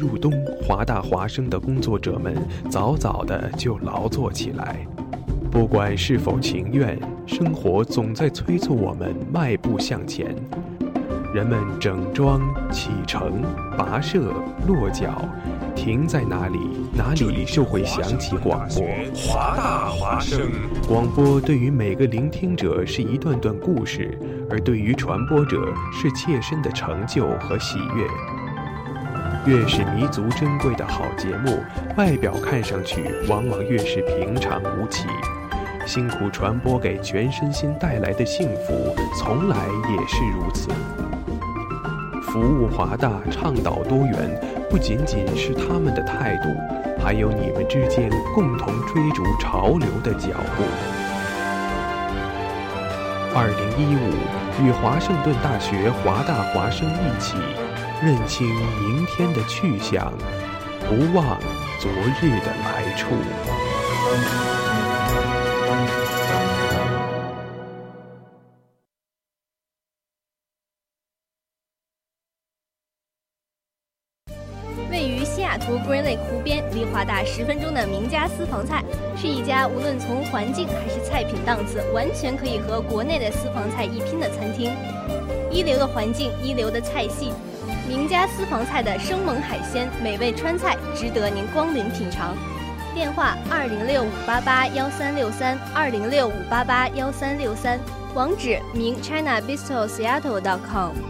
入冬，华大华生的工作者们早早的就劳作起来。不管是否情愿，生活总在催促我们迈步向前。人们整装启程，跋涉落脚，停在哪里，哪里就会响起广播。华大华声，广播对于每个聆听者是一段段故事，而对于传播者是切身的成就和喜悦。越是弥足珍贵的好节目，外表看上去往往越是平常无奇。辛苦传播给全身心带来的幸福，从来也是如此。服务华大，倡导多元，不仅仅是他们的态度，还有你们之间共同追逐潮流的脚步。二零一五，与华盛顿大学华大华生一起，认清明天的去向，不忘昨日的来处。位于西雅图 Green Lake 湖边，离华大十分钟的名家私房菜，是一家无论从环境还是菜品档次，完全可以和国内的私房菜一拼的餐厅。一流的环境，一流的菜系，名家私房菜的生猛海鲜、美味川菜，值得您光临品尝。电话：二零六五八八幺三六三，二零六五八八幺三六三网址名 china bistro seattle com。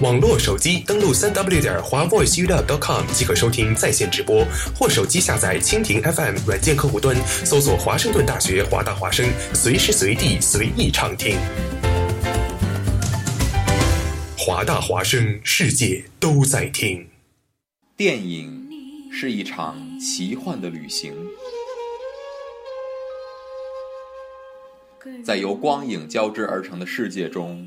网络手机登录三 w 点华 voiceup.com 即可收听在线直播，或手机下载蜻蜓 FM 软件客户端，搜索华盛顿大学华大华声，随时随地随意畅听。华大华声，世界都在听。电影是一场奇幻的旅行，在由光影交织而成的世界中。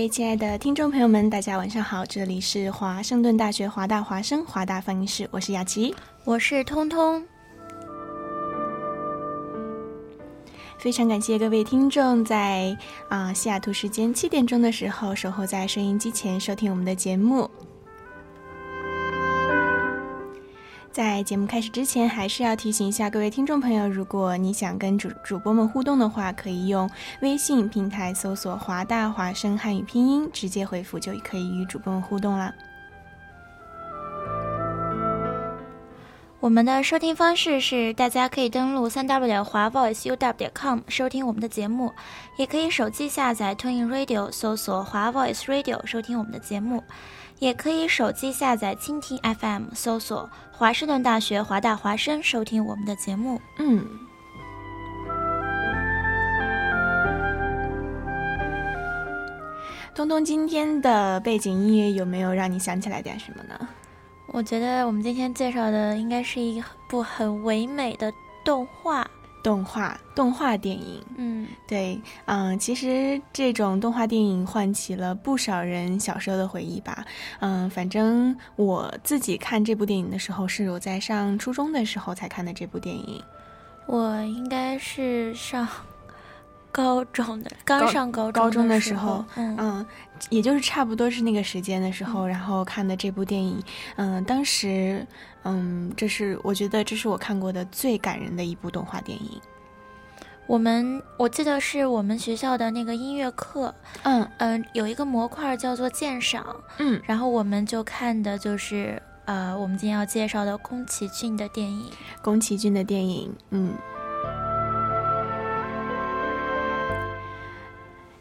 位亲爱的听众朋友们，大家晚上好！这里是华盛顿大学华大华生华大放映室，我是雅琪，我是通通。非常感谢各位听众在啊西雅图时间七点钟的时候守候在收音机前收听我们的节目。在节目开始之前，还是要提醒一下各位听众朋友，如果你想跟主主播们互动的话，可以用微信平台搜索“华大华声汉语拼音”，直接回复就可以与主播们互动啦。我们的收听方式是，大家可以登录三 w 点华 voiceuw 点 com 收听我们的节目，也可以手机下载 Tuning Radio 搜索华 Voice Radio 收听我们的节目。也可以手机下载蜻蜓 FM，搜索华盛顿大学华大华生，收听我们的节目。嗯，东东，今天的背景音乐有没有让你想起来点什么呢？我觉得我们今天介绍的应该是一部很唯美的动画。动画动画电影，嗯，对，嗯，其实这种动画电影唤起了不少人小时候的回忆吧，嗯，反正我自己看这部电影的时候，是我在上初中的时候才看的这部电影，我应该是上高中的，刚上高高中的时候，嗯嗯，也就是差不多是那个时间的时候，然后看的这部电影，嗯，当时，嗯，这是我觉得这是我看过的最感人的一部动画电影。我们我记得是我们学校的那个音乐课，嗯嗯、有一个模块叫做鉴赏，嗯，然后我们就看的就是呃，我们今天要介绍的宫崎骏的电影。宫崎骏的电影，嗯。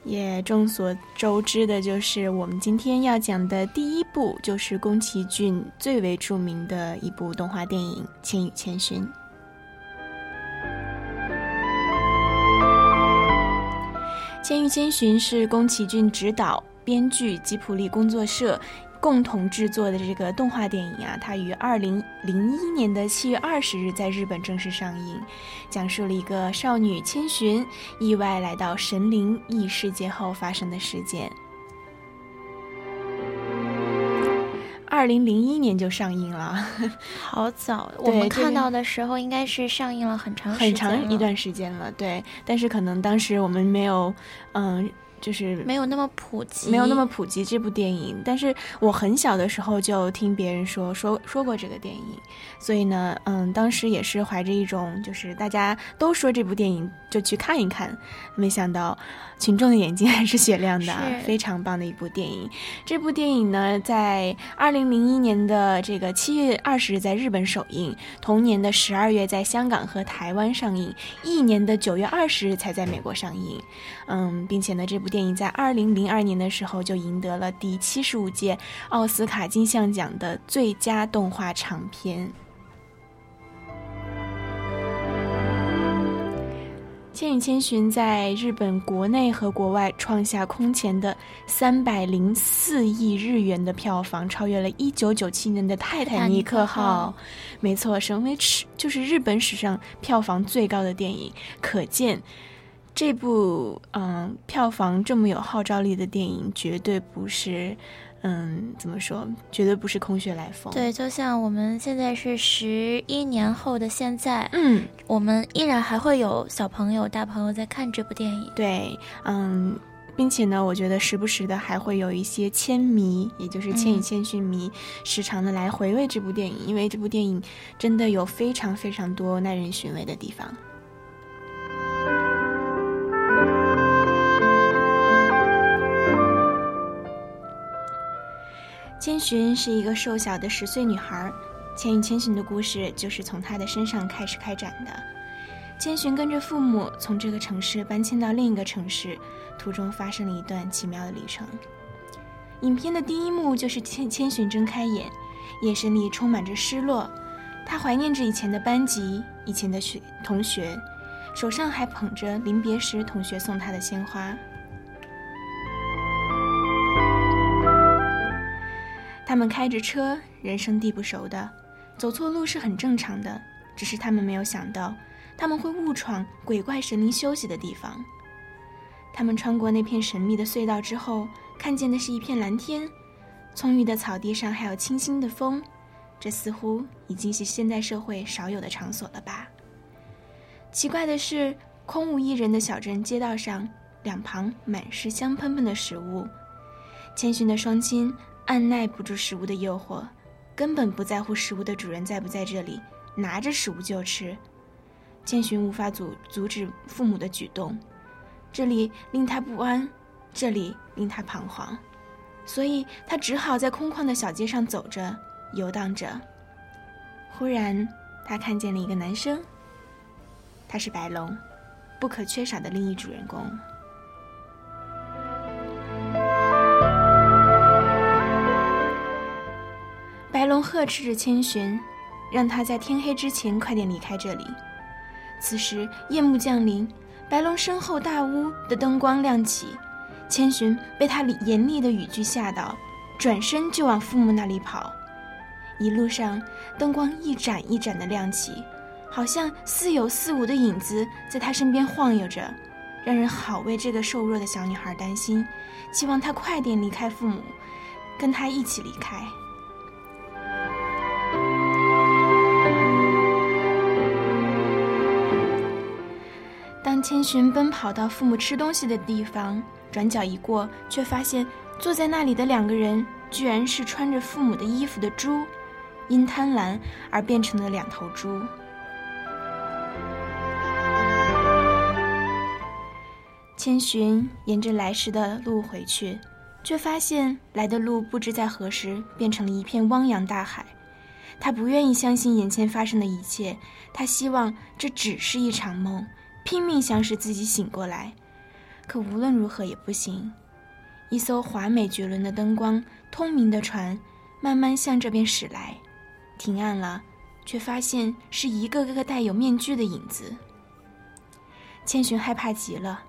也众所周知的就是我们今天要讲的第一部，就是宫崎骏最为著名的一部动画电影《千与千寻》。《千与千寻》是宫崎骏执导、编剧吉卜力工作社共同制作的这个动画电影啊，它于二零零一年的七月二十日在日本正式上映，讲述了一个少女千寻意外来到神灵异世界后发生的事件。二零零一年就上映了，好早，我们看到的时候应该是上映了很长时很长一段时间了，对。但是可能当时我们没有，嗯、就是没有那么普及，没有那么普及这部电影，但是我很小的时候就听别人说说说过这个电影，所以呢，嗯，当时也是怀着一种就是大家都说这部电影就去看一看，没想到群众的眼睛 还是雪亮的啊，非常棒的一部电影。这部电影呢，在二零零一年的这个七月二十日在日本首映，同年的十二月在香港和台湾上映，一年的九月二十日才在美国上映。嗯，并且呢，这部电影在二零零二年的时候就赢得了第七十五届奥斯卡金像奖的最佳动画长片。《千与千寻》在日本国内和国外创下空前的三百零四亿日元的票房，超越了一九九七年的《泰坦尼克号》。没错，成为史就是日本史上票房最高的电影，可见这部嗯票房这么有号召力的电影，绝对不是嗯怎么说，绝对不是空穴来风。，对，就像我们现在是十一年后的现在，嗯，我们依然还会有小朋友、大朋友在看这部电影。对，嗯。并且呢，我觉得时不时的还会有一些千迷，也就是《千与嗯千寻》迷，时常的来回味这部电影，因为这部电影真的有非常非常多耐人寻味的地方。千寻是一个瘦小的十岁女孩，《千与千寻》的故事就是从她的身上开始开展的。千寻跟着父母从这个城市搬迁到另一个城市，途中发生了一段奇妙的旅程。影片的第一幕就是千千寻睁开眼，眼神里充满着失落，她怀念着以前的班级、以前的学同学，手上还捧着临别时同学送她的鲜花。他们开着车，人生地不熟的，走错路是很正常的，只是他们没有想到。他们会误闯鬼怪神灵休息的地方。他们穿过那片神秘的隧道之后，看见的是一片蓝天，葱郁的草地上还有清新的风。这似乎已经是现代社会少有的场所了吧？奇怪的是，空无一人的小镇街道上，两旁满是香喷喷的食物。千寻的双亲按耐不住食物的诱惑，根本不在乎食物的主人在不在这里，拿着食物就吃。千寻无法阻阻止父母的举动，这里令他不安，这里令他彷徨，所以他只好在空旷的小街上走着，游荡着。忽然，他看见了一个男生，他是白龙，不可缺少的另一主人公。白龙呵斥着千寻，让他在天黑之前快点离开这里。此时夜幕降临，白龙身后大屋的灯光亮起，千寻被他严厉的语句吓到，转身就往父母那里跑。一路上，灯光一盏一盏的亮起，好像似有似无的影子在他身边晃悠着，让人好为这个瘦弱的小女孩担心，希望她快点离开父母，跟他一起离开。千寻奔跑到父母吃东西的地方，转角一过，却发现坐在那里的两个人，居然是穿着父母的衣服的猪，因贪婪而变成了两头猪。千寻沿着来时的路回去，却发现来的路不知在何时变成了一片汪洋大海。他不愿意相信眼前发生的一切，他希望这只是一场梦。拼命想使自己醒过来，可无论如何也不行。一艘华美绝伦的灯光、通明的船，慢慢向这边驶来，停岸了，却发现是一个个戴有面具的影子。千寻害怕极了，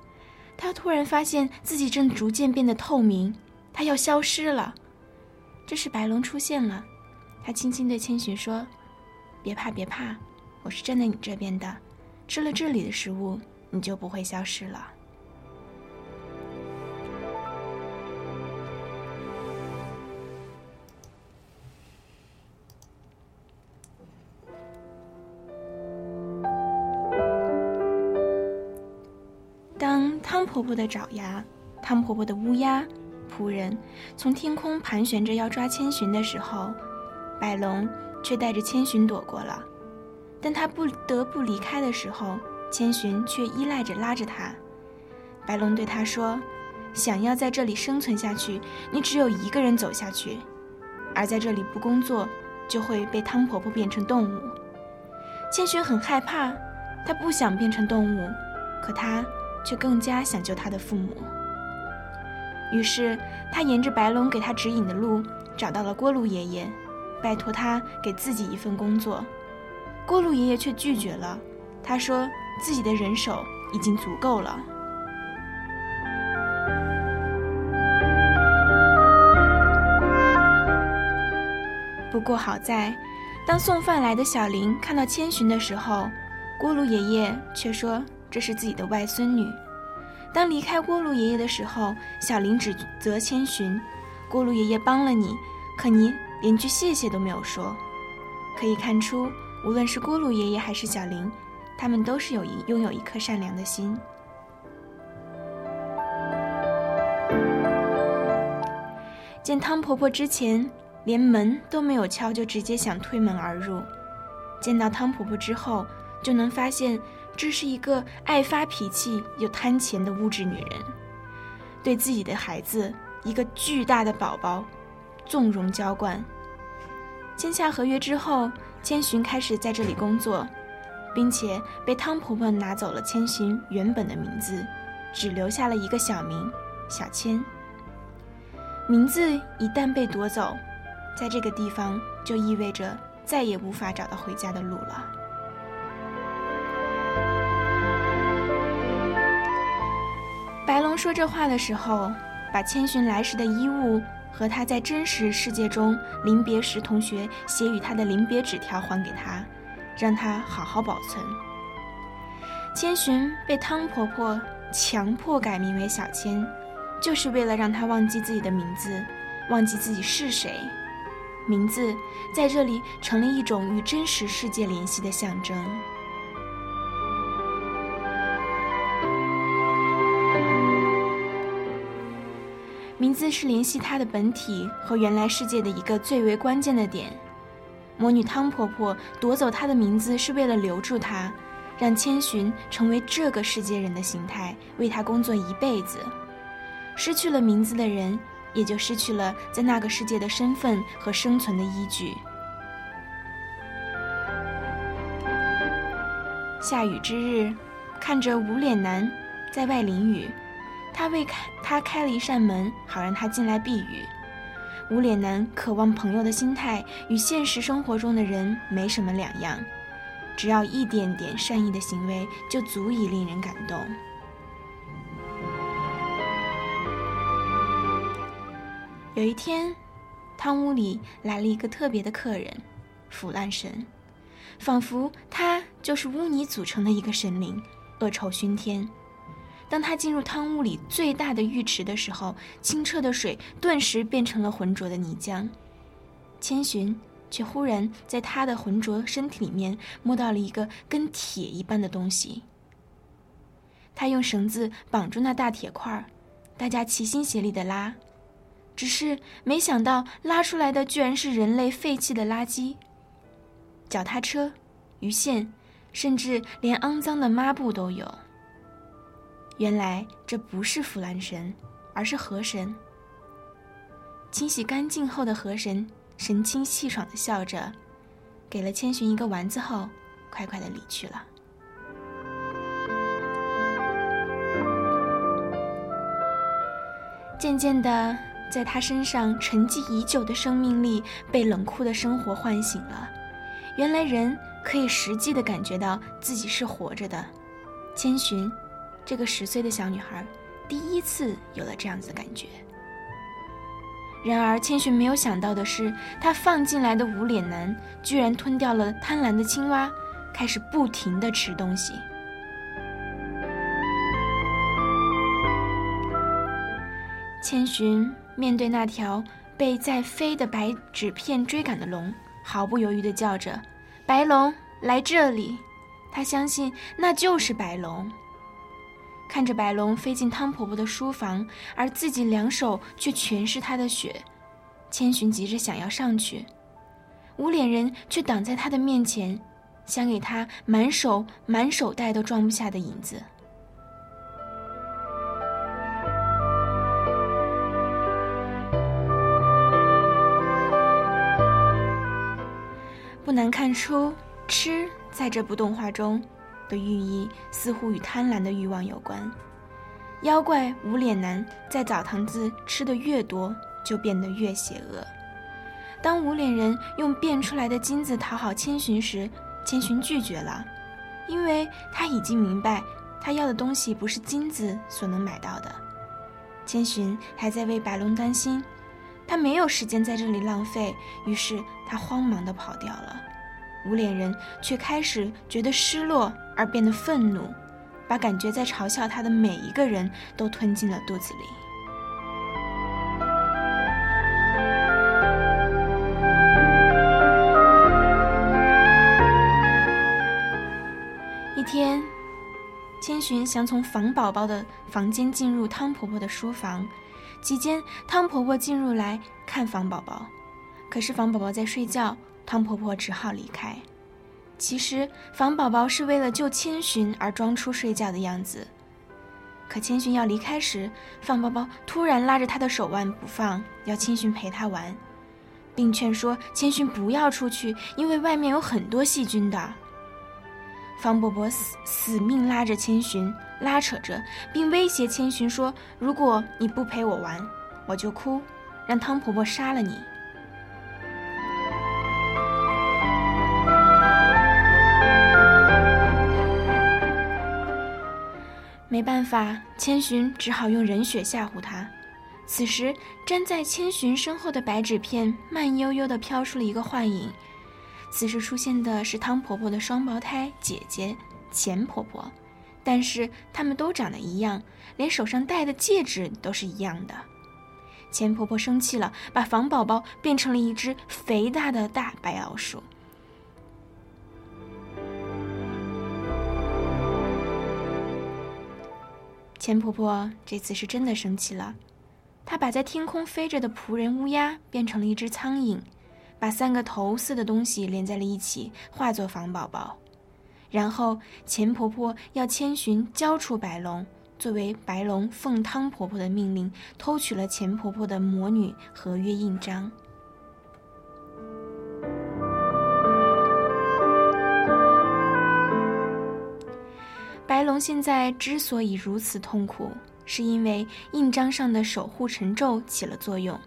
他突然发现自己正逐渐变得透明，他要消失了。这时白龙出现了，他轻轻对千寻说：“别怕，别怕，我是站在你这边的。”吃了这里的食物，你就不会消失了。当汤婆婆的爪牙、汤婆婆的乌鸦、仆人从天空盘旋着要抓千寻的时候，白龙却带着千寻躲过了。但他不得不离开的时候，千寻却依赖着拉着他。白龙对他说：“想要在这里生存下去，你只有一个人走下去。而在这里不工作，就会被汤婆婆变成动物。”千寻很害怕，他不想变成动物，可他却更加想救他的父母。于是，他沿着白龙给他指引的路，找到了锅炉爷爷，拜托他给自己一份工作。锅炉爷爷却拒绝了，他说自己的人手已经足够了。不过好在，当送饭来的小林看到千寻的时候，锅炉爷爷却说这是自己的外孙女。当离开锅炉爷爷的时候，小林指责千寻：“锅炉爷爷帮了你，可你连句谢谢都没有说。”可以看出。无论是锅炉爷爷还是小林，他们都是有一拥有一颗善良的心。见汤婆婆之前连门都没有敲，就直接想推门而入；见到汤婆婆之后，就能发现这是一个爱发脾气又贪钱的物质女人，对自己的孩子一个巨大的宝宝纵容娇惯。签下合约之后。千寻开始在这里工作，并且被汤婆婆拿走了千寻原本的名字，只留下了一个小名小千。名字一旦被夺走，在这个地方就意味着再也无法找到回家的路了。白龙说这话的时候，把千寻来时的衣物。和他在真实世界中临别时，同学写与他的临别纸条还给他，让他好好保存。千寻被汤婆婆强迫改名为小千，就是为了让他忘记自己的名字，忘记自己是谁。名字在这里成了一种与真实世界联系的象征。字是联系他的本体和原来世界的一个最为关键的点。魔女汤婆婆夺走他的名字，是为了留住他，让千寻成为这个世界人的形态，为他工作一辈子。失去了名字的人，也就失去了在那个世界的身份和生存的依据。下雨之日，看着无脸男在外淋雨。他为开他开了一扇门，好让他进来避雨。无脸男渴望朋友的心态与现实生活中的人没什么两样，只要一点点善意的行为就足以令人感动。有一天，汤屋里来了一个特别的客人——腐烂神，仿佛他就是污泥组成的一个神灵，恶臭熏天。当他进入汤屋里最大的浴池的时候，清澈的水顿时变成了浑浊的泥浆。千寻却忽然在他的浑浊身体里面摸到了一个跟铁一般的东西。他用绳子绑住那大铁块，大家齐心协力地拉。只是没想到，拉出来的居然是人类废弃的垃圾，脚踏车、鱼线，甚至连肮脏的抹布都有。原来这不是腐烂神，而是河神。清洗干净后的河神神清气爽地笑着，给了千寻一个丸子后，快快地离去了。渐渐的，在他身上沉寂已久的生命力被冷酷的生活唤醒了。原来人可以实际的感觉到自己是活着的。千寻，这个十岁的小女孩，第一次有了这样子的感觉。然而，千寻没有想到的是，他放进来的无脸男居然吞掉了贪婪的青蛙，开始不停的吃东西。千寻面对那条被在飞的白纸片追赶的龙，毫不犹豫地叫着：“白龙，来这里！”他相信那就是白龙。看着白龙飞进汤婆婆的书房，而自己两手却全是她的血，千寻急着想要上去，无脸人却挡在他的面前，想给他满手满手袋都装不下的银子。不难看出，吃在这部动画中的寓意似乎与贪婪的欲望有关。妖怪无脸男在澡堂子吃的越多，就变得越邪恶。当无脸人用变出来的金子讨好千寻时，千寻拒绝了，因为他已经明白，他要的东西不是金子所能买到的。千寻还在为白龙担心。他没有时间在这里浪费，于是他慌忙地跑掉了。无脸人却开始觉得失落，而变得愤怒，把感觉在嘲笑他的每一个人都吞进了肚子里。一天，千寻想从房宝宝的房间进入汤婆婆的书房。期间，汤婆婆进入来看房宝宝，可是房宝宝在睡觉，汤婆婆只好离开。其实，房宝宝是为了救千寻而装出睡觉的样子。可千寻要离开时，房宝宝突然拉着他的手腕不放，要千寻陪他玩，并劝说千寻不要出去，因为外面有很多细菌的。方伯伯死死命拉着千寻，拉扯着，并威胁千寻说：“如果你不陪我玩，我就哭，让汤婆婆杀了你。”没办法，千寻只好用人血吓唬他。此时，粘在千寻身后的白纸片慢悠悠地飘出了一个幻影。此时出现的是汤婆婆的双胞胎姐姐钱婆婆，但是她们都长得一样，连手上戴的戒指都是一样的。钱婆婆生气了，把房宝宝变成了一只肥大的大白老鼠。钱婆婆这次是真的生气了，她把在天空飞着的仆人乌鸦变成了一只苍蝇。把三个头似的东西连在了一起，化作房宝宝。然后钱婆婆要千寻交出白龙，作为白龙奉汤婆婆的命令，偷取了钱婆婆的魔女合约印章。白龙现在之所以如此痛苦，是因为印章上的守护神咒起了作用。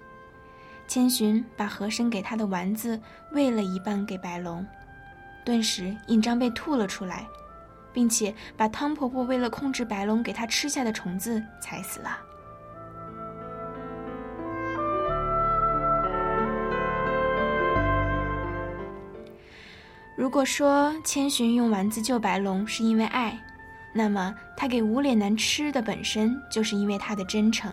千寻把和珅给他的丸子喂了一半给白龙，顿时印章被吐了出来，并且把汤婆婆为了控制白龙给他吃下的虫子踩死了。如果说千寻用丸子救白龙是因为爱，那么他给无脸男吃的本身就是因为他的真诚。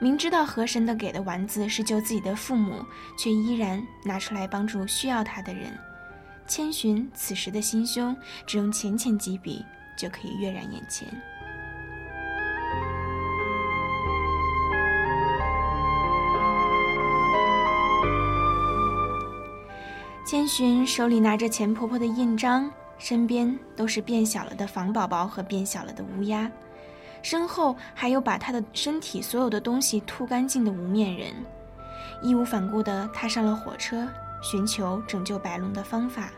明知道河神的给的丸子是救自己的父母，却依然拿出来帮助需要他的人。千寻此时的心胸，只用浅浅几笔就可以跃然眼前。千寻手里拿着钱婆婆的印章，身边都是变小了的房宝宝和变小了的乌鸦，身后还有把他的身体所有的东西吐干净的无面人，义无反顾地踏上了火车，寻求拯救白龙的方法。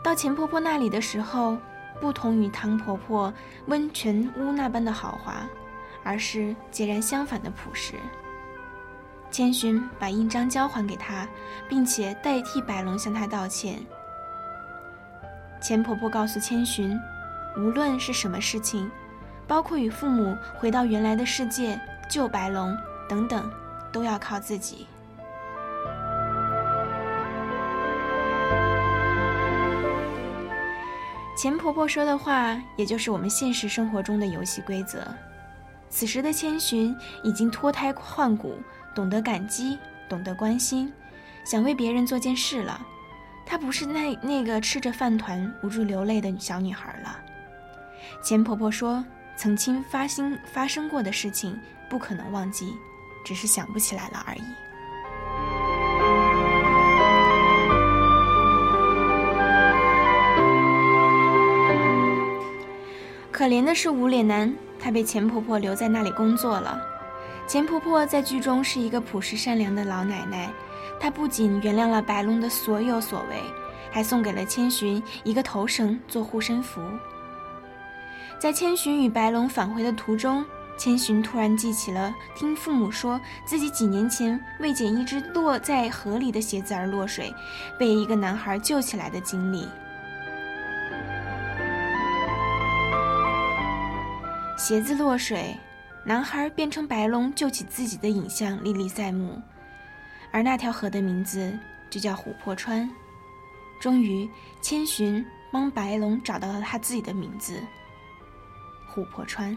到钱婆婆那里的时候，不同于汤婆婆温泉屋那般的豪华，而是截然相反的朴实。千寻把印章交还给他，并且代替白龙向他道歉。钱婆婆告诉千寻，无论是什么事情，包括与父母回到原来的世界、救白龙等等，都要靠自己。钱婆婆说的话，也就是我们现实生活中的游戏规则。此时的千寻已经脱胎换骨。懂得感激，懂得关心，想为别人做件事了。她不是那那个吃着饭团无助流泪的小女孩了。钱婆婆说，曾经发生发生过的事情不可能忘记，只是想不起来了而已。可怜的是无脸男，他被钱婆婆留在那里工作了。钱婆婆在剧中是一个朴实善良的老奶奶，他不仅原谅了白龙的所有所为，还送给了千寻一个头绳做护身符。在千寻与白龙返回的途中，千寻突然记起了听父母说自己几年前为捡一只落在河里的鞋子而落水，被一个男孩救起来的经历。鞋子落水。男孩变成白龙救起自己的影像历历在目，而那条河的名字就叫琥珀川。终于，千寻帮白龙找到了他自己的名字——琥珀川。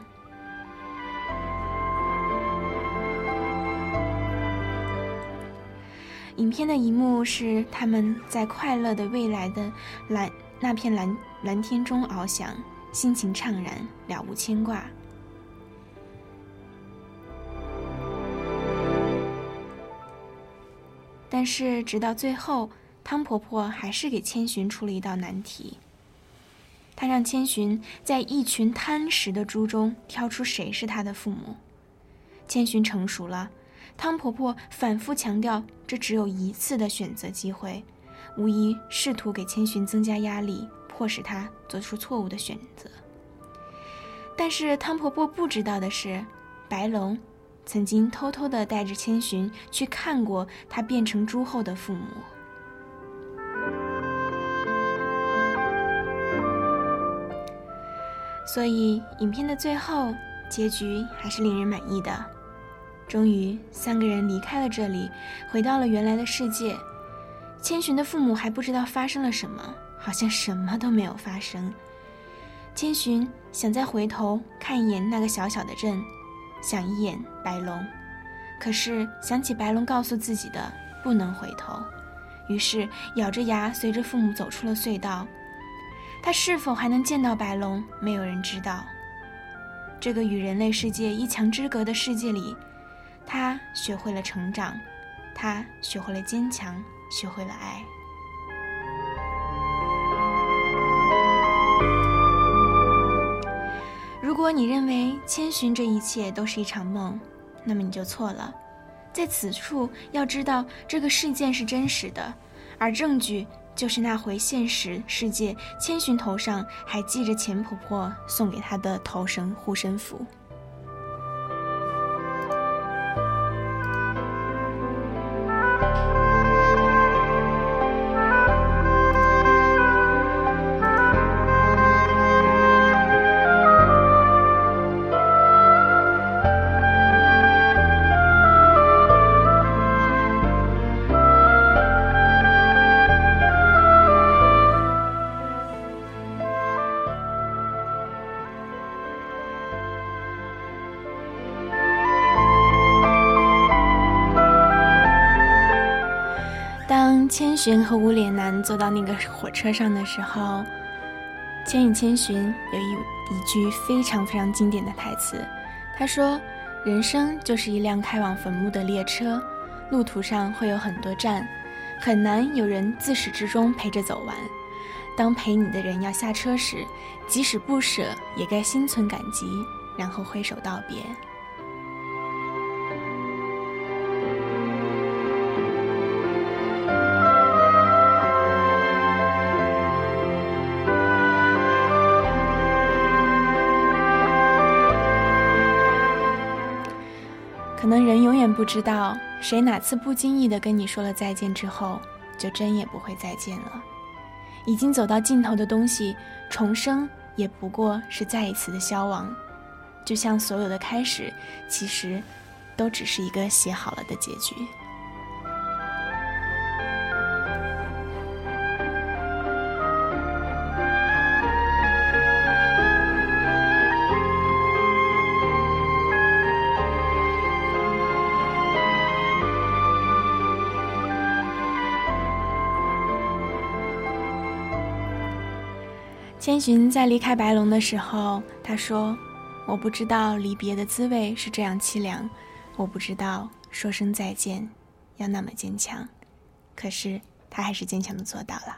影片的一幕是他们在快乐的未来的蓝那片蓝蓝天中翱翔，心情怅然，了无牵挂。但是，直到最后，汤婆婆还是给千寻出了一道难题。她让千寻在一群贪食的猪中挑出谁是她的父母。千寻成熟了，汤婆婆反复强调这只有一次的选择机会，无疑试图给千寻增加压力，迫使她做出错误的选择。但是汤婆婆不知道的是，白龙。曾经偷偷的带着千寻去看过他变成猪后的父母，所以影片的最后结局还是令人满意的。终于，三个人离开了这里，回到了原来的世界。千寻的父母还不知道发生了什么，好像什么都没有发生。千寻想再回头看一眼那个小小的镇。想一眼白龙，可是想起白龙告诉自己的不能回头，于是咬着牙随着父母走出了隧道。他是否还能见到白龙，没有人知道。这个与人类世界一墙之隔的世界里，他学会了成长，他学会了坚强，学会了爱。如果你认为千寻这一切都是一场梦，那么你就错了。在此处，要知道这个事件是真实的，而证据就是那回现实世界，千寻头上还系着钱婆婆送给她的头绳护身符。寻和无脸男坐到那个火车上的时候，《千与千寻》有一一句非常非常经典的台词，他说：“人生就是一辆开往坟墓的列车，路途上会有很多站，很难有人自始至终陪着走完。当陪你的人要下车时，即使不舍，也该心存感激，然后挥手道别。”可能人永远不知道，谁哪次不经意的跟你说了再见之后，就真也不会再见了。已经走到尽头的东西，重生也不过是再一次的消亡。就像所有的开始，其实都只是一个写好了的结局。寻在离开白龙的时候，他说：“我不知道离别的滋味是这样凄凉，我不知道说声再见要那么坚强，可是他还是坚强的做到了。”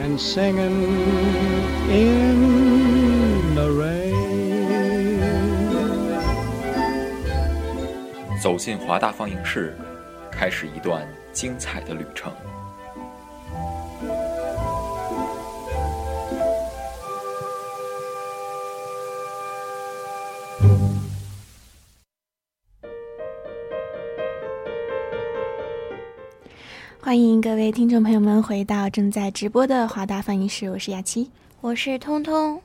And singing in the rain. 走进华大放映室，开始一段精彩的旅程。欢迎各位听众朋友们回到正在直播的华大放映室，我是雅琪。我是通通。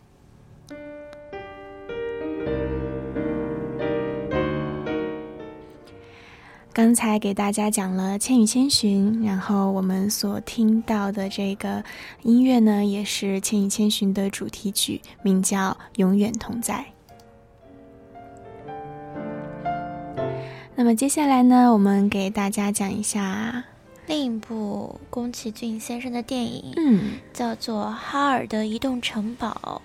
刚才给大家讲了《千与千寻》，然后我们所听到的这个音乐呢，也是《千与千寻》的主题曲，名叫《永远同在》。那么接下来呢，我们给大家讲一下，另一部宫崎骏先生的电影，嗯，叫做《哈尔的移动城堡》。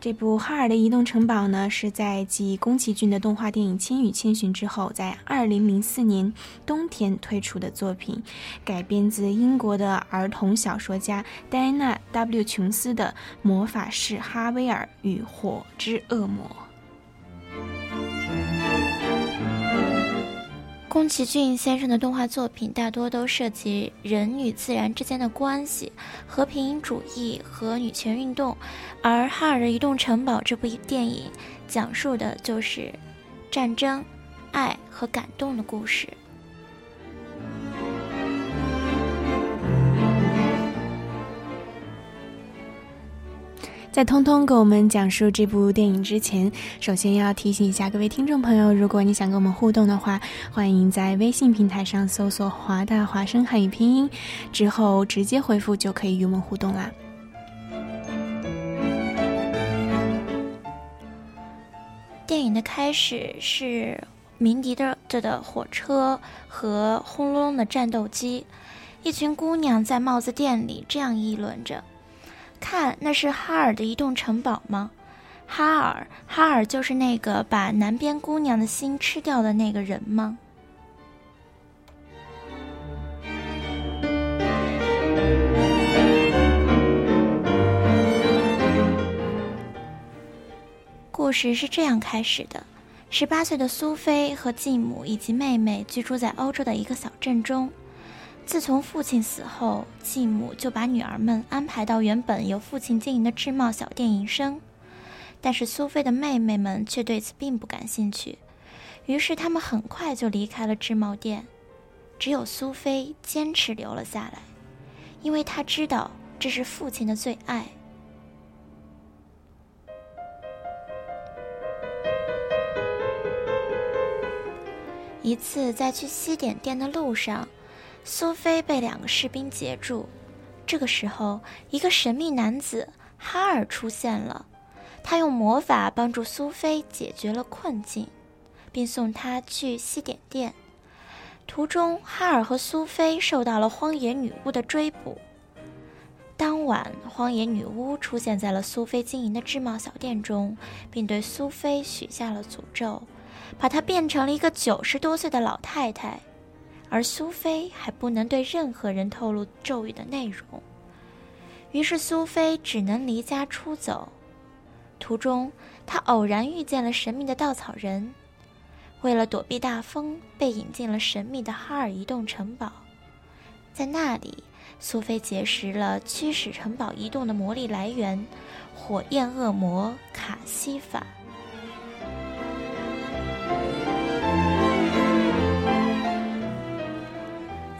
这部《哈尔的移动城堡》呢，是在继宫崎骏的动画电影《千与千寻》之后，在2004年冬天推出的作品，改编自英国的儿童小说家戴安娜 ·W· 琼斯的《魔法师哈维尔与火之恶魔》。宫崎骏先生的动画作品大多都涉及人与自然之间的关系、和平主义和女权运动，而《哈尔的移动城堡》这部电影讲述的就是战争、爱和感动的故事。在通通给我们讲述这部电影之前，首先要提醒一下各位听众朋友，如果你想跟我们互动的话，欢迎在微信平台上搜索“华大华声汉语拼音”，之后直接回复就可以与我们互动啦。电影的开始是鸣笛着的火车和轰隆隆的战斗机，一群姑娘在帽子店里这样议论着。看，那是哈尔的移动城堡吗？哈尔，哈尔就是那个把南边姑娘的心吃掉的那个人吗？故事是这样开始的：十八岁的苏菲和继母以及妹妹居住在欧洲的一个小镇中。自从父亲死后，继母就把女儿们安排到原本由父亲经营的制帽小店营生，但是苏菲的妹妹们却对此并不感兴趣，于是她们很快就离开了制帽店，只有苏菲坚持留了下来，因为她知道这是父亲的最爱。一次在去西点店的路上。苏菲被两个士兵截住，这个时候，一个神秘男子哈尔出现了，他用魔法帮助苏菲解决了困境，并送她去西点店。途中，哈尔和苏菲受到了荒野女巫的追捕。当晚，荒野女巫出现在了苏菲经营的制帽小店中，并对苏菲许下了诅咒，把她变成了一个九十多岁的老太太。而苏菲还不能对任何人透露咒语的内容，于是苏菲只能离家出走。途中，她偶然遇见了神秘的稻草人，为了躲避大风，被引进了神秘的哈尔移动城堡。在那里，苏菲结识了驱使城堡移动的魔力来源——火焰恶魔卡西法。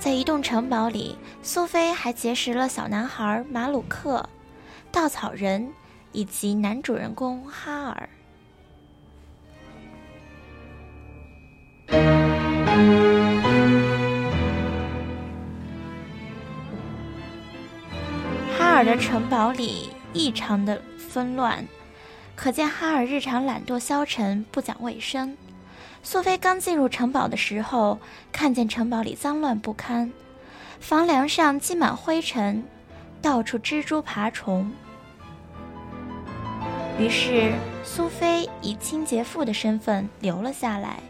在移动城堡里，苏菲还结识了小男孩马鲁克、稻草人以及男主人公哈尔。哈尔的城堡里异常的纷乱，可见哈尔日常懒惰消沉，不讲卫生。苏菲刚进入城堡的时候，看见城堡里脏乱不堪，房梁上积满灰尘，到处蜘蛛爬虫。于是，苏菲以清洁妇的身份留了下来，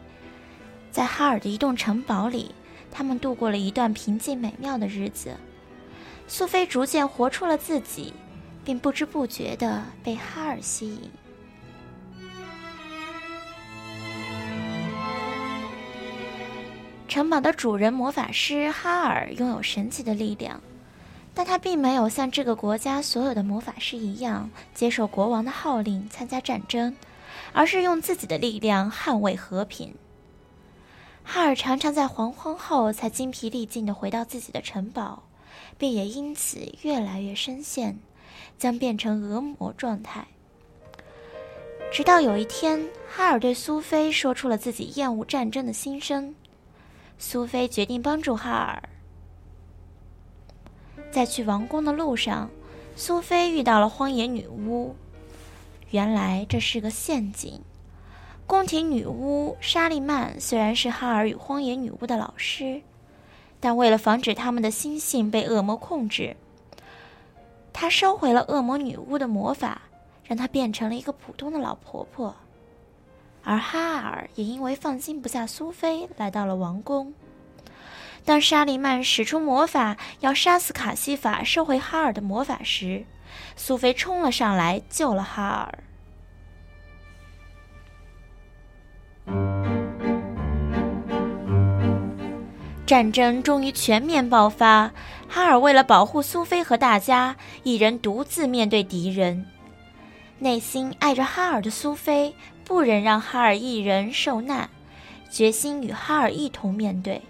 在哈尔的一栋城堡里，他们度过了一段平静美妙的日子。苏菲逐渐活出了自己，并不知不觉地被哈尔吸引。城堡的主人魔法师哈尔拥有神奇的力量。但他并没有像这个国家所有的魔法师一样接受国王的号令参加战争，而是用自己的力量捍卫和平。哈尔常常在黄昏后才精疲力尽地回到自己的城堡，并也因此越来越深陷，将变成恶魔状态。直到有一天，哈尔对苏菲说出了自己厌恶战争的心声，苏菲决定帮助哈尔。在去王宫的路上，苏菲遇到了荒野女巫。原来这是个陷阱。宫廷女巫莎莉曼虽然是哈尔与荒野女巫的老师，但为了防止他们的心性被恶魔控制，她收回了恶魔女巫的魔法，让她变成了一个普通的老婆婆。而哈尔也因为放心不下苏菲，来到了王宫。当沙利曼使出魔法要杀死卡西法、收回哈尔的魔法时，苏菲冲了上来救了哈尔。战争终于全面爆发，哈尔为了保护苏菲和大家，一人独自面对敌人。内心爱着哈尔的苏菲不忍让哈尔一人受难，决心与哈尔一同面对。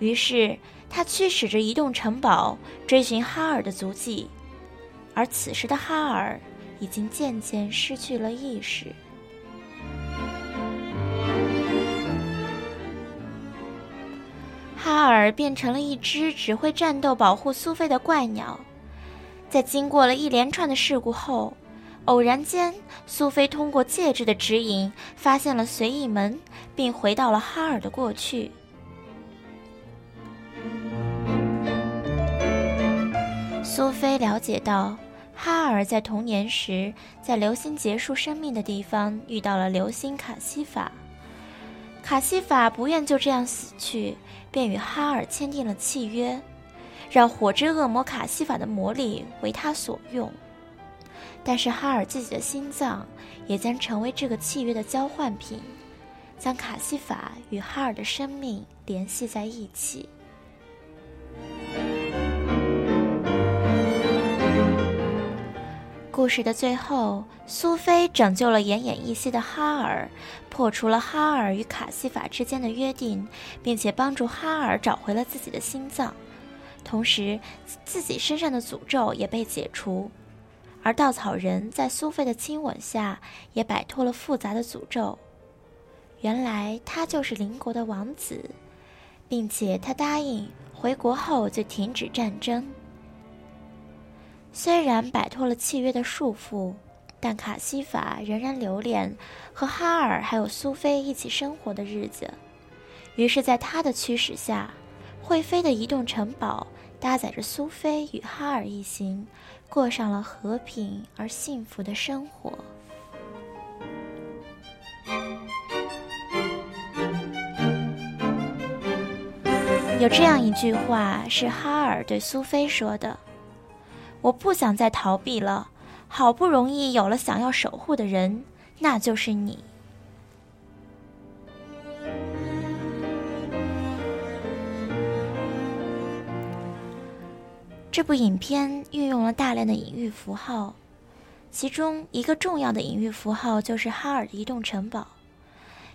于是，他驱使着移动城堡追寻哈尔的足迹，而此时的哈尔已经渐渐失去了意识。哈尔变成了一只只会战斗、保护苏菲的怪鸟。在经过了一连串的事故后，偶然间，苏菲通过戒指的指引，发现了随意门，并回到了哈尔的过去。苏菲了解到，哈尔在童年时在流星结束生命的地方遇到了流星卡西法。卡西法不愿就这样死去，便与哈尔签订了契约，让火之恶魔卡西法的魔力为他所用。但是哈尔自己的心脏也将成为这个契约的交换品，将卡西法与哈尔的生命联系在一起。故事的最后，苏菲拯救了奄奄一息的哈尔，破除了哈尔与卡西法之间的约定，并且帮助哈尔找回了自己的心脏，同时自己身上的诅咒也被解除。而稻草人在苏菲的亲吻下也摆脱了复杂的诅咒。原来他就是邻国的王子，并且他答应回国后就停止战争。虽然摆脱了契约的束缚，但卡西法仍然留恋和哈尔还有苏菲一起生活的日子。于是，在他的驱使下，会飞的移动城堡搭载着苏菲与哈尔一行，过上了和平而幸福的生活。有这样一句话是哈尔对苏菲说的。我不想再逃避了，好不容易有了想要守护的人，那就是你。这部影片运用了大量的隐喻符号，其中一个重要的隐喻符号就是哈尔的移动城堡。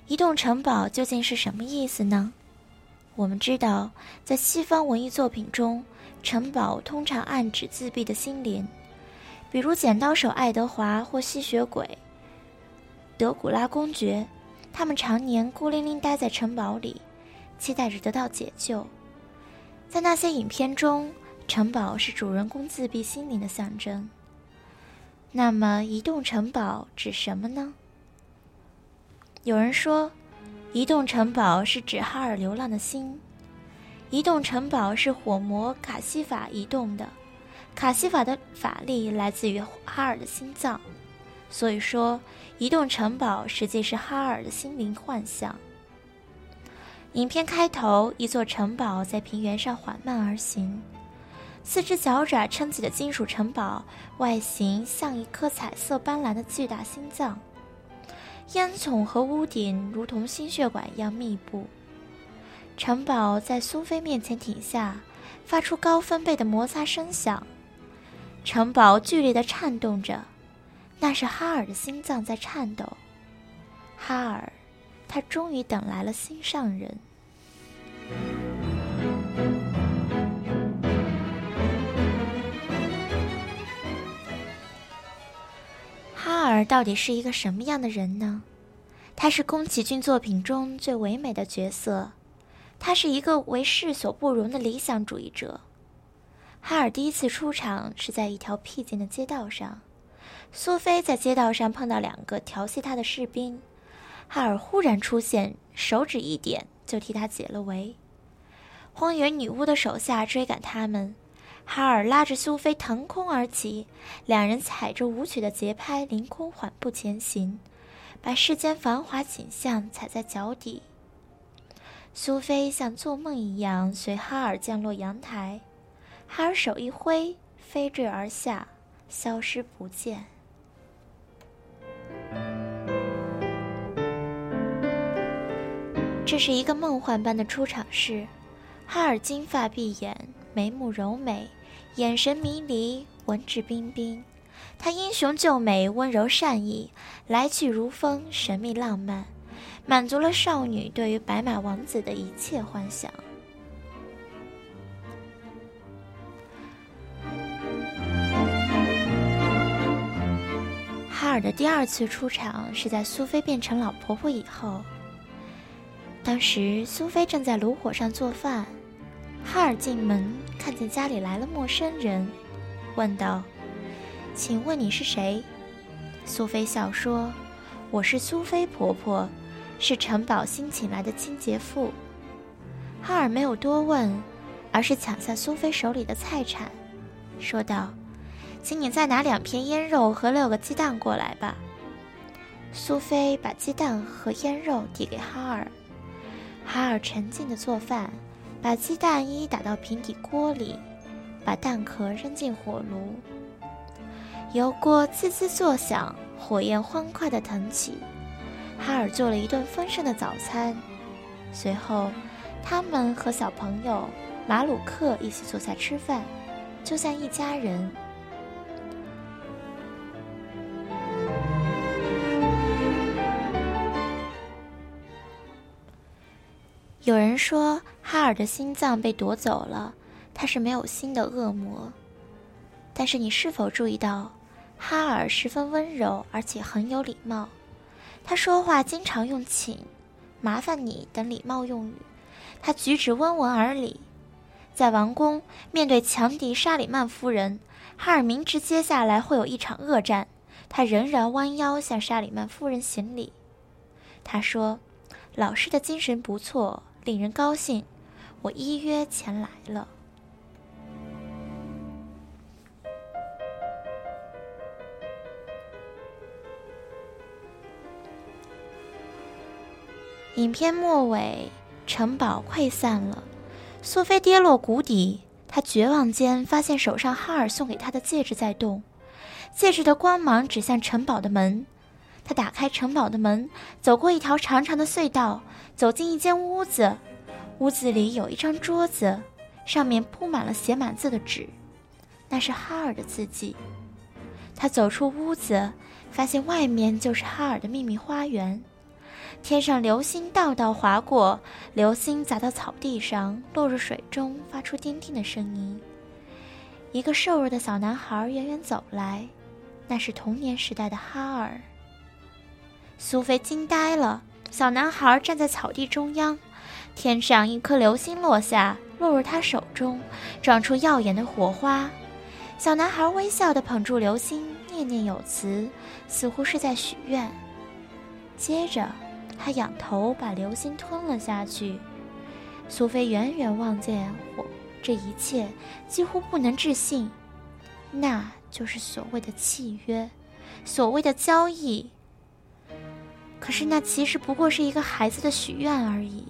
移动城堡究竟是什么意思呢？我们知道，在西方文艺作品中。城堡通常暗指自闭的心灵，比如剪刀手爱德华或吸血鬼德古拉公爵，他们常年孤零零待在城堡里，期待着得到解救。在那些影片中，城堡是主人公自闭心灵的象征。那么，移动城堡指什么呢？有人说，移动城堡是指哈尔流浪的心。移动城堡是火魔卡西法移动的，卡西法的法力来自于哈尔的心脏，所以说，移动城堡实际是哈尔的心灵幻象。影片开头，一座城堡在平原上缓慢而行，四只脚爪撑起的金属城堡，外形像一颗彩色斑斓的巨大心脏，烟囱和屋顶如同心血管一样密布。城堡在苏菲面前停下，发出高分贝的摩擦声响。城堡剧烈的颤动着，那是哈尔的心脏在颤抖。哈尔，他终于等来了心上人。哈尔到底是一个什么样的人呢？他是宫崎骏作品中最唯美的角色。他是一个为世所不容的理想主义者。哈尔第一次出场是在一条僻静的街道上，苏菲在街道上碰到两个调戏她的士兵，哈尔忽然出现，手指一点就替他解了围。荒原女巫的手下追赶他们，哈尔拉着苏菲腾空而起，两人踩着舞曲的节拍凌空缓步前行，把世间繁华景象踩在脚底。苏菲像做梦一样随哈尔降落阳台，哈尔手一挥，飞坠而下，消失不见。这是一个梦幻般的出场式，哈尔金发碧眼，眉目柔美，眼神迷离，文质彬彬。他英雄救美，温柔善意，来去如风，神秘浪漫。满足了少女对于白马王子的一切幻想。哈尔的第二次出场是在苏菲变成老婆婆以后。当时苏菲正在炉火上做饭，哈尔进门看见家里来了陌生人，问道：“请问你是谁？”苏菲笑说：“我是苏菲婆婆。”是城堡新请来的清洁妇，哈尔没有多问，而是抢下苏菲手里的菜铲，说道：“请你再拿两片腌肉和六个鸡蛋过来吧。”苏菲把鸡蛋和腌肉递给哈尔，哈尔沉静地做饭，把鸡蛋一一打到平底锅里，把蛋壳扔进火炉，油锅滋滋作响，火焰欢快地腾起。哈尔做了一顿丰盛的早餐，随后，他们和小朋友马鲁克一起坐下吃饭，就像一家人。有人说哈尔的心脏被夺走了，他是没有心的恶魔。但是你是否注意到，哈尔十分温柔，而且很有礼貌。他说话经常用“请”“麻烦你”等礼貌用语，他举止温文尔礼。在王宫面对强敌沙里曼夫人，哈尔明知接下来会有一场恶战，他仍然弯腰向沙里曼夫人行礼。他说：“老师的精神不错，令人高兴，我依约前来了。”影片末尾，城堡溃散了，苏菲跌落谷底。她绝望间发现手上哈尔送给她的戒指在动，戒指的光芒指向城堡的门。她打开城堡的门，走过一条长长的隧道，走进一间屋子。屋子里有一张桌子，上面铺满了写满字的纸，那是哈尔的字迹。他走出屋子，发现外面就是哈尔的秘密花园。天上流星道道划过，流星砸到草地上，落入水中，发出叮叮的声音。一个瘦弱的小男孩远远走来，那是童年时代的哈尔。苏菲惊呆了。小男孩站在草地中央，天上一颗流星落下，落入他手中，撞出耀眼的火花。小男孩微笑地捧住流星，念念有词，似乎是在许愿。接着，他仰头把流星吞了下去。苏菲远远望见火，这一切几乎不能置信。那就是所谓的契约，所谓的交易。可是那其实不过是一个孩子的许愿而已。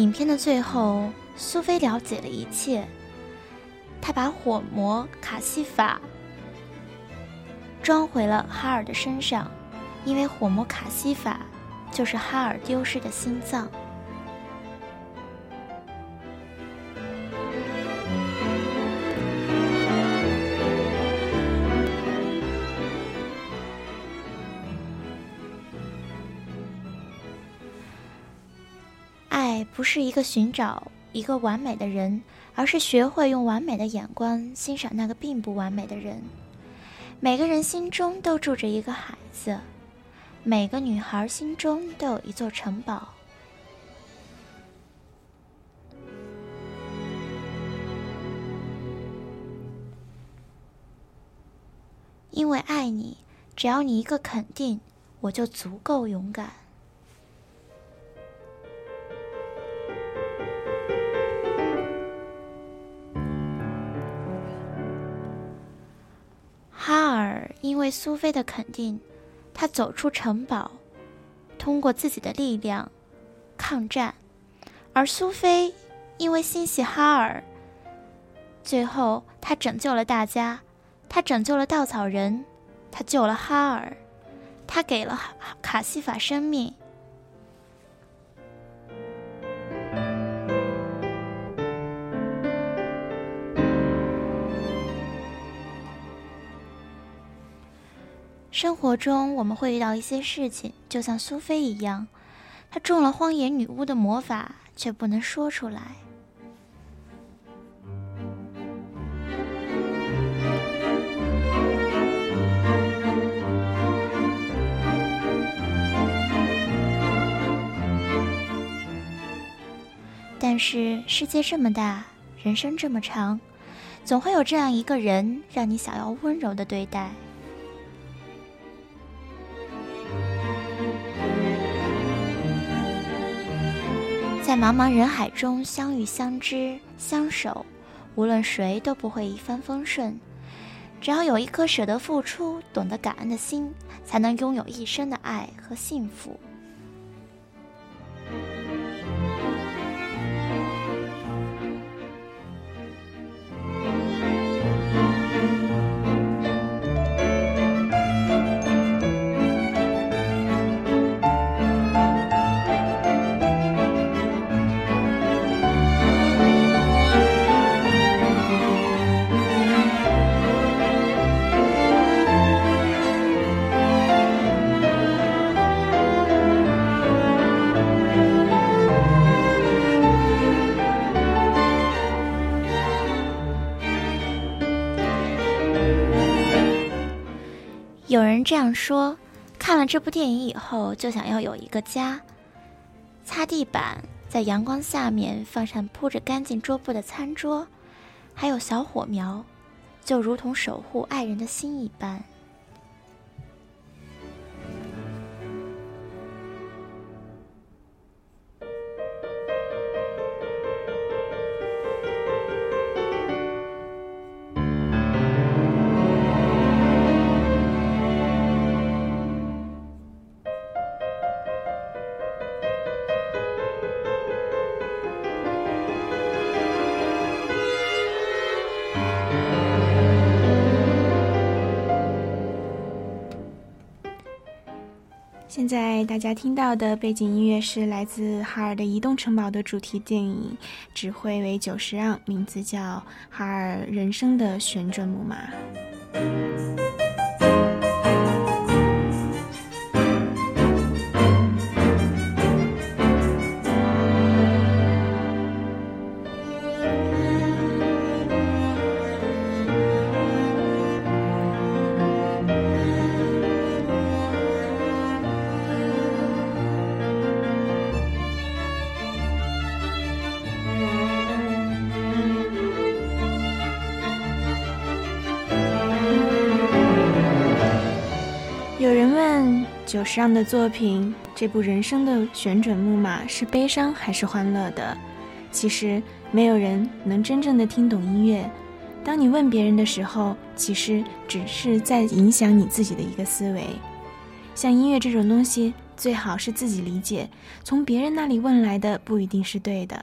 影片的最后，苏菲了解了一切。她把火魔卡西法装回了哈尔的身上，因为火魔卡西法就是哈尔丢失的心脏。不是一个寻找一个完美的人，而是学会用完美的眼光欣赏那个并不完美的人。每个人心中都住着一个孩子，每个女孩心中都有一座城堡。因为爱你，只要你一个肯定，我就足够勇敢。哈尔因为苏菲的肯定，他走出城堡，通过自己的力量抗战；而苏菲因为心系哈尔，最后他拯救了大家，他拯救了稻草人，他救了哈尔，他给了卡西法生命。生活中我们会遇到一些事情，就像苏菲一样，她中了荒野女巫的魔法，却不能说出来。但是世界这么大，人生这么长，总会有这样一个人，让你想要温柔的对待。在茫茫人海中相遇、相知、相守，无论谁都不会一帆风顺。只要有一颗舍得付出、懂得感恩的心，才能拥有一生的爱和幸福。这样说：看了这部电影以后，就想要有一个家，擦地板，在阳光下面放上铺着干净桌布的餐桌，还有小火苗，就如同守护爱人的心一般。在大家听到的背景音乐是来自哈尔的移动城堡的主题电影，指挥为久石让，名字叫《哈尔人生的旋转木马》。久石让的作品，这部人生的旋转木马是悲伤还是欢乐的？其实没有人能真正的听懂音乐。当你问别人的时候，其实只是在影响你自己的一个思维。像音乐这种东西，最好是自己理解，从别人那里问来的不一定是对的。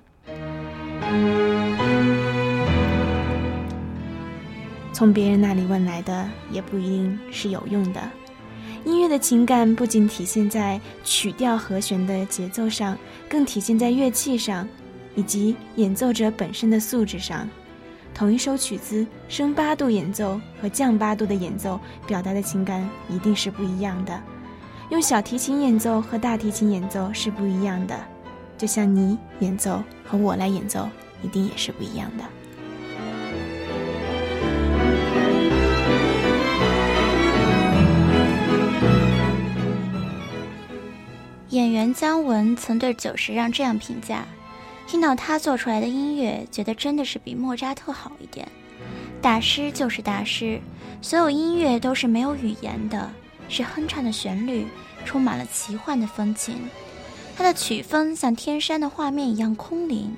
从别人那里问来的也不一定是有用的。音乐的情感不仅体现在曲调和弦的节奏上，更体现在乐器上，以及演奏者本身的素质上。同一首曲子，升八度演奏和降八度的演奏，表达的情感一定是不一样的。用小提琴演奏和大提琴演奏是不一样的，就像你演奏和我来演奏，一定也是不一样的。演员姜文曾对久石让这样评价。听到他做出来的音乐，觉得真的是比莫扎特好一点。大师就是大师，所有音乐都是没有语言的，是哼唱的旋律，充满了奇幻的风情。他的曲风像天山的画面一样空灵，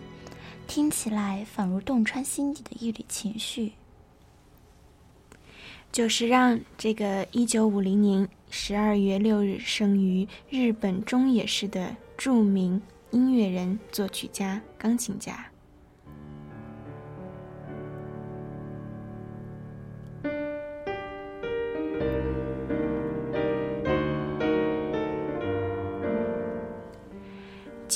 听起来仿如洞穿心底的一缕情绪。就是让这个一九五零年十二月六日生于日本中野市的著名。音乐人、作曲家、钢琴家。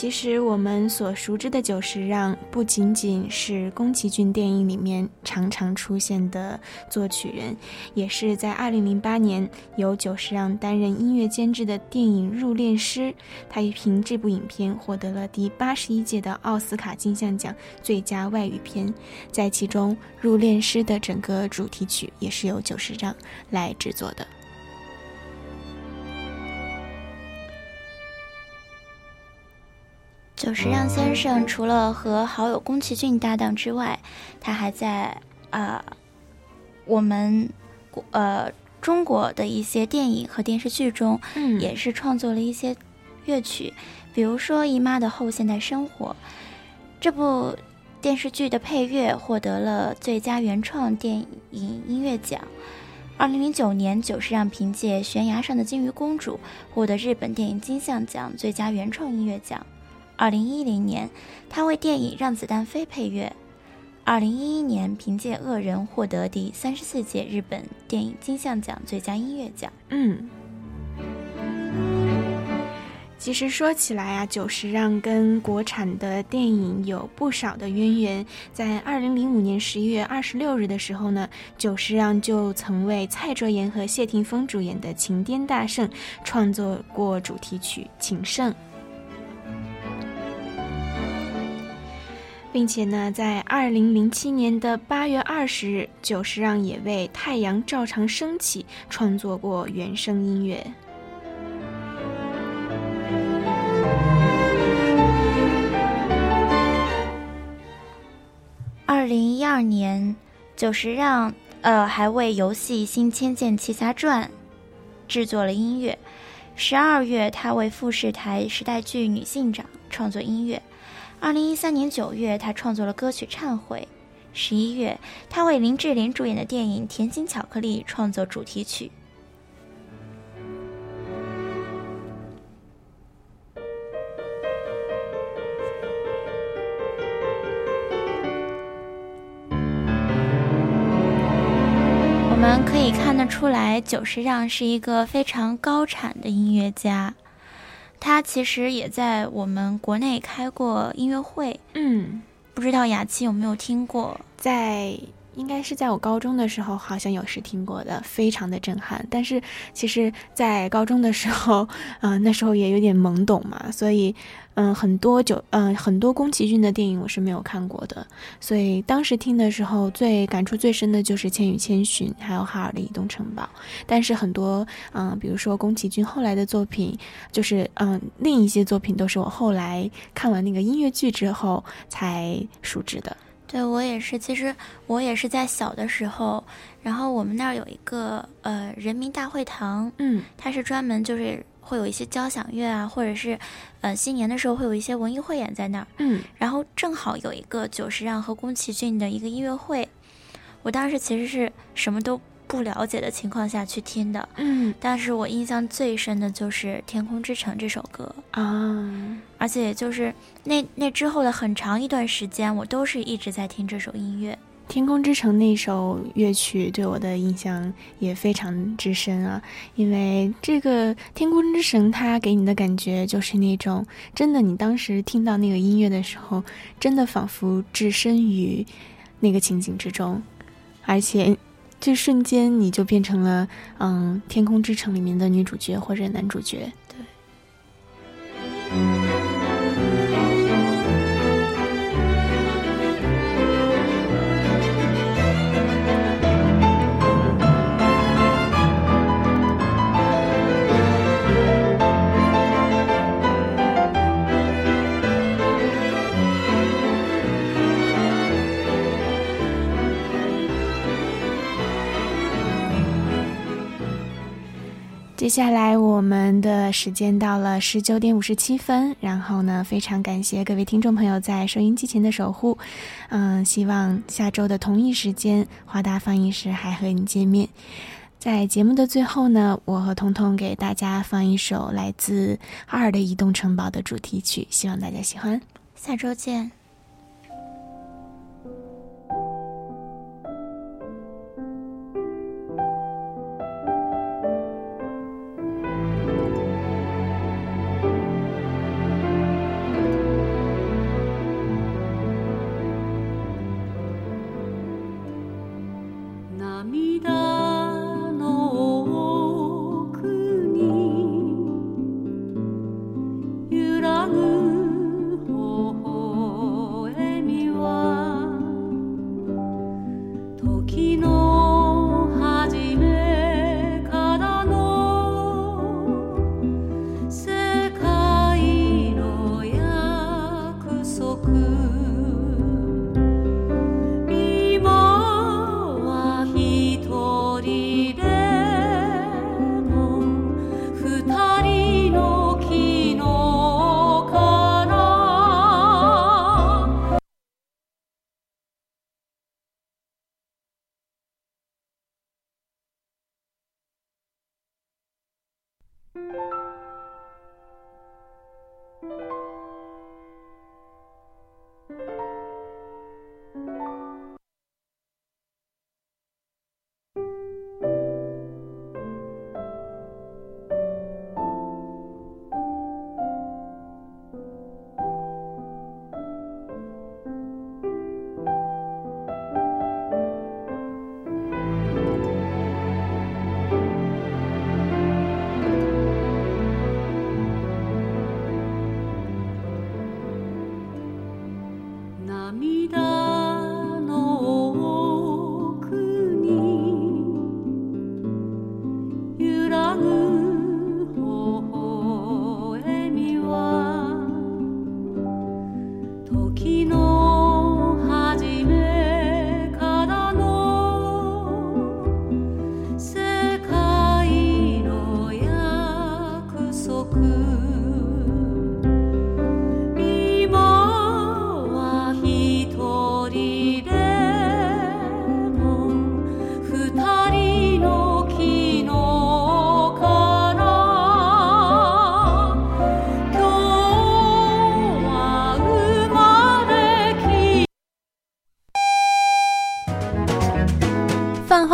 其实我们所熟知的久石让，不仅仅是宫崎骏电影里面常常出现的作曲人，也是在2008年由久石让担任音乐监制的电影《入殓师》，他也凭这部影片获得了第八十一届的奥斯卡金像奖最佳外语片，在其中《入殓师》的整个主题曲也是由久石让来制作的。久石让先生除了和好友宫崎骏搭档之外，他还在啊我们呃中国的一些电影和电视剧中，也是创作了一些乐曲，比如说《姨妈的后现代生活》这部电视剧的配乐获得了最佳原创电影音乐奖。二零零九年，久石让凭借《悬崖上的金鱼公主》获得日本电影金像奖最佳原创音乐奖。二零一零年，他为电影《让子弹飞》配乐。二零一一年，凭借《恶人》获得第三十四届日本电影金像奖最佳音乐奖。嗯，其实说起来啊，久石让跟国产的电影有不少的渊源。在二零零五年十一月二十六日的时候呢，久石让就曾为蔡卓妍和谢霆锋主演的《情癫大圣》创作过主题曲《情圣》。并且呢，在二零零七年的八月二十日，久石让也为《太阳照常升起》创作过原声音乐。二零一二年，久石让呃还为游戏《新千剑奇侠传》制作了音乐。十二月，他为富士台时代剧《女性长》创作音乐。二零一三年九月，他创作了歌曲《忏悔》。十一月，他为林志玲主演的电影《甜心巧克力》创作主题曲。我们可以看得出来，久石让是一个非常高产的音乐家。他其实也在我们国内开过音乐会，嗯，不知道雅琪有没有听过？在应该是在我高中的时候，好像有时听过的，非常的震撼。但是其实，在高中的时候，嗯，那时候也有点懵懂嘛，所以。嗯，很多就嗯很多宫崎骏的电影我是没有看过的，所以当时听的时候最感触最深的就是《千与千寻》还有哈尔的移动城堡。但是很多嗯，比如说宫崎骏后来的作品，就是嗯另一些作品都是我后来看完那个音乐剧之后才熟知的。对我也是，其实我也是在小的时候，然后我们那儿有一个呃人民大会堂，嗯，它是专门就是。会有一些交响乐啊，或者是呃新年的时候会有一些文艺汇演在那儿。嗯，然后正好有一个久石让和宫崎骏的一个音乐会，我当时其实是什么都不了解的情况下去听的。嗯但是我印象最深的就是《天空之城》这首歌，啊，而且就是那那之后的很长一段时间，我都是一直在听这首音乐。《天空之城》那首乐曲对我的印象也非常之深啊，因为这个《天空之城》它给你的感觉就是那种真的，你当时听到那个音乐的时候，真的仿佛置身于那个情景之中，而且这瞬间你就变成了嗯《天空之城》里面的女主角或者男主角。接下来我们的时间到了十九点五十七分，然后呢，非常感谢各位听众朋友在收音机前的守护，嗯，希望下周的同一时间，华大放映室还和你见面。在节目的最后呢，我和彤彤给大家放一首来自《二的移动城堡》的主题曲，希望大家喜欢。下周见。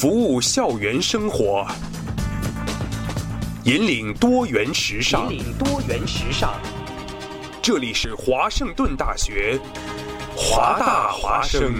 服务校园生活，引领多元时尚。引领多元时尚。这里是华盛顿大学，华大华生。